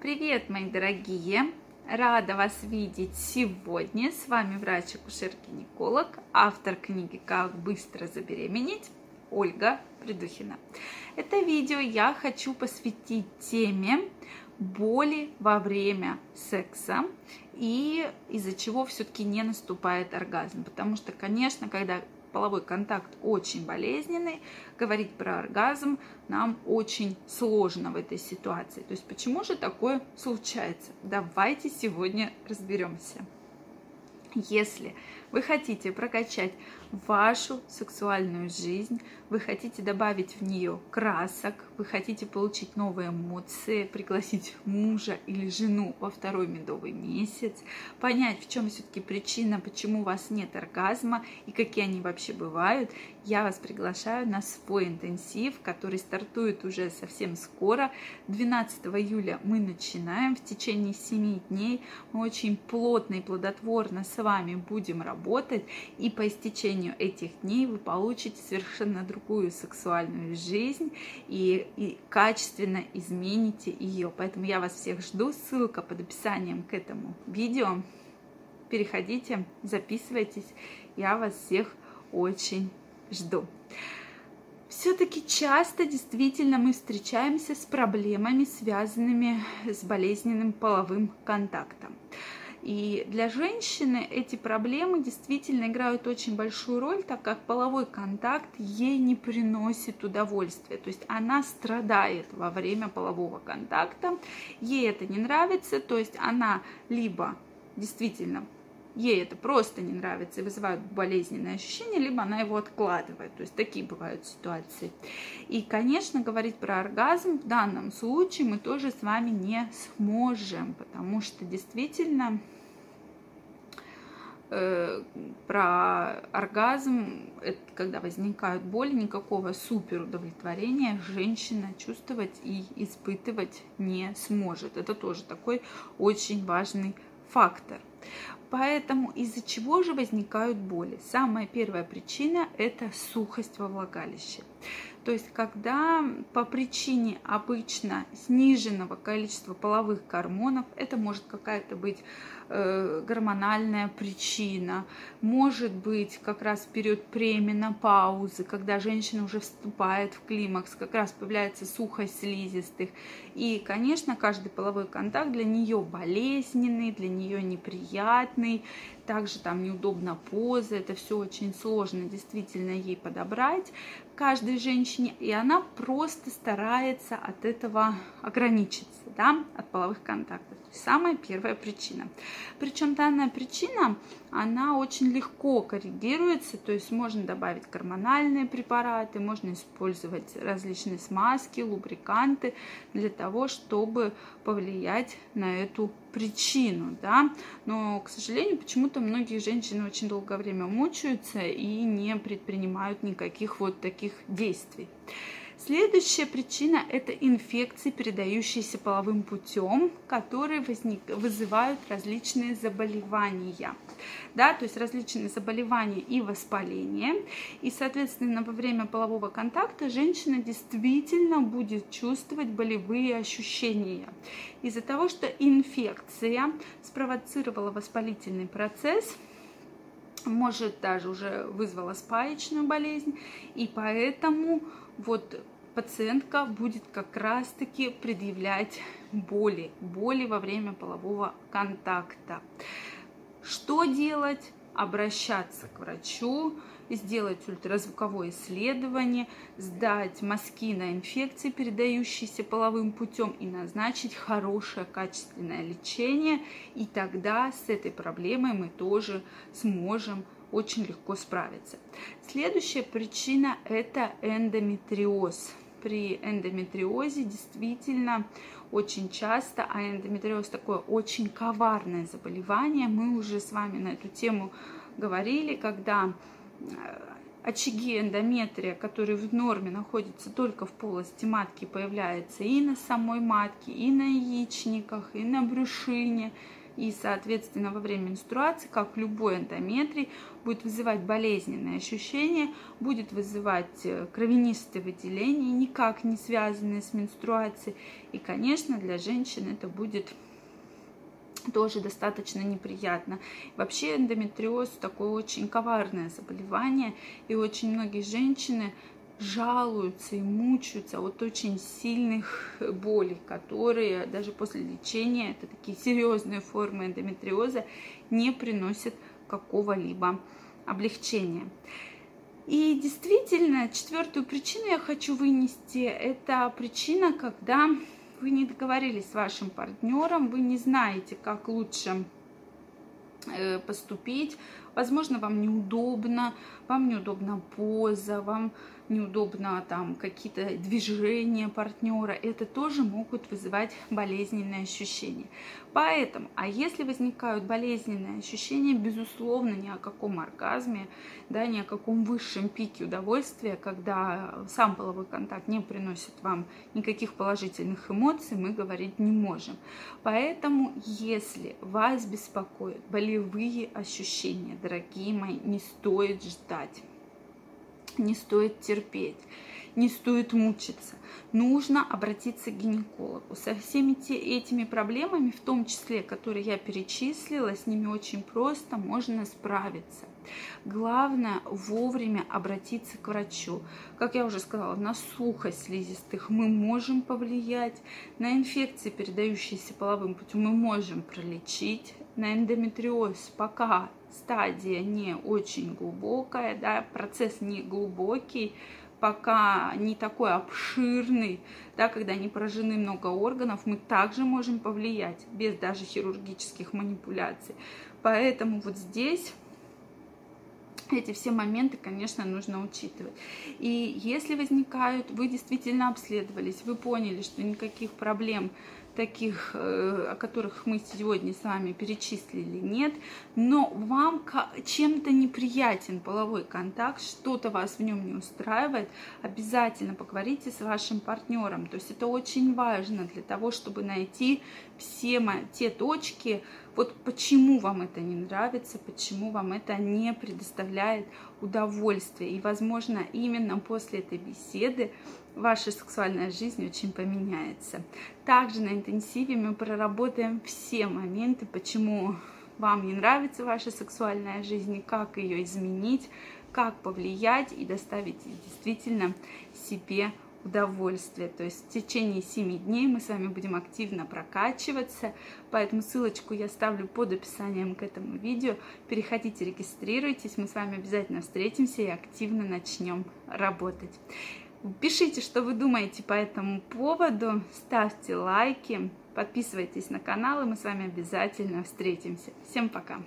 Привет, мои дорогие! Рада вас видеть сегодня. С вами врач-акушер-гинеколог, автор книги «Как быстро забеременеть» Ольга Придухина. Это видео я хочу посвятить теме боли во время секса и из-за чего все-таки не наступает оргазм. Потому что, конечно, когда половой контакт очень болезненный, говорить про оргазм нам очень сложно в этой ситуации. То есть почему же такое случается? Давайте сегодня разберемся. Если вы хотите прокачать вашу сексуальную жизнь, вы хотите добавить в нее красок, вы хотите получить новые эмоции, пригласить мужа или жену во второй медовый месяц, понять, в чем все-таки причина, почему у вас нет оргазма и какие они вообще бывают, я вас приглашаю на свой интенсив, который стартует уже совсем скоро. 12 июля мы начинаем. В течение 7 дней мы очень плотно и плодотворно с вами будем работать. И по истечению этих дней вы получите совершенно другую сексуальную жизнь и, и качественно измените ее. Поэтому я вас всех жду. Ссылка под описанием к этому видео. Переходите, записывайтесь. Я вас всех очень жду. Все-таки часто действительно мы встречаемся с проблемами, связанными с болезненным половым контактом. И для женщины эти проблемы действительно играют очень большую роль, так как половой контакт ей не приносит удовольствия. То есть она страдает во время полового контакта, ей это не нравится, то есть она либо действительно ей это просто не нравится и вызывает болезненные ощущения, либо она его откладывает. То есть такие бывают ситуации. И, конечно, говорить про оргазм в данном случае мы тоже с вами не сможем, потому что действительно э, про оргазм, это когда возникают боли, никакого супер удовлетворения женщина чувствовать и испытывать не сможет. Это тоже такой очень важный фактор. Поэтому из-за чего же возникают боли? Самая первая причина – это сухость во влагалище. То есть, когда по причине обычно сниженного количества половых гормонов, это может какая-то быть э, гормональная причина, может быть как раз период пременопаузы, когда женщина уже вступает в климакс, как раз появляется сухость слизистых. И, конечно, каждый половой контакт для нее болезненный, для нее неприятный, также там неудобна поза, это все очень сложно действительно ей подобрать каждой женщине, и она просто старается от этого ограничиться, да, от половых контактов. Самая первая причина. Причем данная причина, она очень легко коррегируется, то есть можно добавить гормональные препараты, можно использовать различные смазки, лубриканты для того, чтобы повлиять на эту причину, да, но, к сожалению, почему-то многие женщины очень долгое время мучаются и не предпринимают никаких вот таких действий. Следующая причина – это инфекции, передающиеся половым путем, которые возник, вызывают различные заболевания. Да, то есть различные заболевания и воспаления. И, соответственно, во время полового контакта женщина действительно будет чувствовать болевые ощущения. Из-за того, что инфекция спровоцировала воспалительный процесс – может даже уже вызвала спаечную болезнь, и поэтому вот пациентка будет как раз-таки предъявлять боли, боли во время полового контакта. Что делать? Обращаться к врачу, сделать ультразвуковое исследование, сдать мазки на инфекции, передающиеся половым путем, и назначить хорошее качественное лечение. И тогда с этой проблемой мы тоже сможем очень легко справиться. Следующая причина – это эндометриоз. При эндометриозе действительно очень часто, а эндометриоз такое очень коварное заболевание. Мы уже с вами на эту тему говорили, когда очаги эндометрия, которые в норме находятся только в полости матки, появляются и на самой матке, и на яичниках, и на брюшине, И, соответственно, во время менструации, как любой эндометрий, будет вызывать болезненные ощущения, будет вызывать э, кровянистые выделения, никак не связанные с менструацией. И, конечно, для женщин это будет тоже достаточно неприятно. Вообще эндометриоз такое очень коварное заболевание, и очень многие женщины жалуются и мучаются от очень сильных болей, которые даже после лечения, это такие серьезные формы эндометриоза, не приносят какого-либо облегчения. И действительно, четвертую причину я хочу вынести. Это причина, когда вы не договорились с вашим партнером, вы не знаете, как лучше э, поступить. Возможно, вам неудобно, вам неудобна поза, вам неудобно там какие-то движения партнера, это тоже могут вызывать болезненные ощущения. Поэтому, а если возникают болезненные ощущения, безусловно, ни о каком оргазме, да, ни о каком высшем пике удовольствия, когда сам половой контакт не приносит вам никаких положительных эмоций, мы говорить не можем. Поэтому, если вас беспокоят болевые ощущения, дорогие мои, не стоит ждать не стоит терпеть, не стоит мучиться. Нужно обратиться к гинекологу. Со всеми те, этими проблемами, в том числе, которые я перечислила, с ними очень просто можно справиться. Главное вовремя обратиться к врачу. Как я уже сказала, на сухость слизистых мы можем повлиять, на инфекции, передающиеся половым путем, мы можем пролечить, на эндометриоз пока стадия не очень глубокая, да, процесс не глубокий, пока не такой обширный, да, когда не поражены много органов, мы также можем повлиять без даже хирургических манипуляций. Поэтому вот здесь эти все моменты, конечно, нужно учитывать. И если возникают, вы действительно обследовались, вы поняли, что никаких проблем таких, э, о которых мы сегодня с вами перечислили, нет, но вам чем-то неприятен половой контакт, что-то вас в нем не устраивает, обязательно поговорите с вашим партнером. То есть это очень важно для того, чтобы найти все те точки, вот почему вам это не нравится, почему вам это не предоставляет удовольствия. И, возможно, именно после этой беседы ваша сексуальная жизнь очень поменяется. Также на интенсиве мы проработаем все моменты, почему вам не нравится ваша сексуальная жизнь, как ее изменить, как повлиять и доставить действительно себе удовольствие. То есть в течение 7 дней мы с вами будем активно прокачиваться, поэтому ссылочку я ставлю под описанием к этому видео. Переходите, регистрируйтесь, мы с вами обязательно встретимся и активно начнем работать. Пишите, что вы думаете по этому поводу, ставьте лайки, подписывайтесь на канал, и мы с вами обязательно встретимся. Всем пока!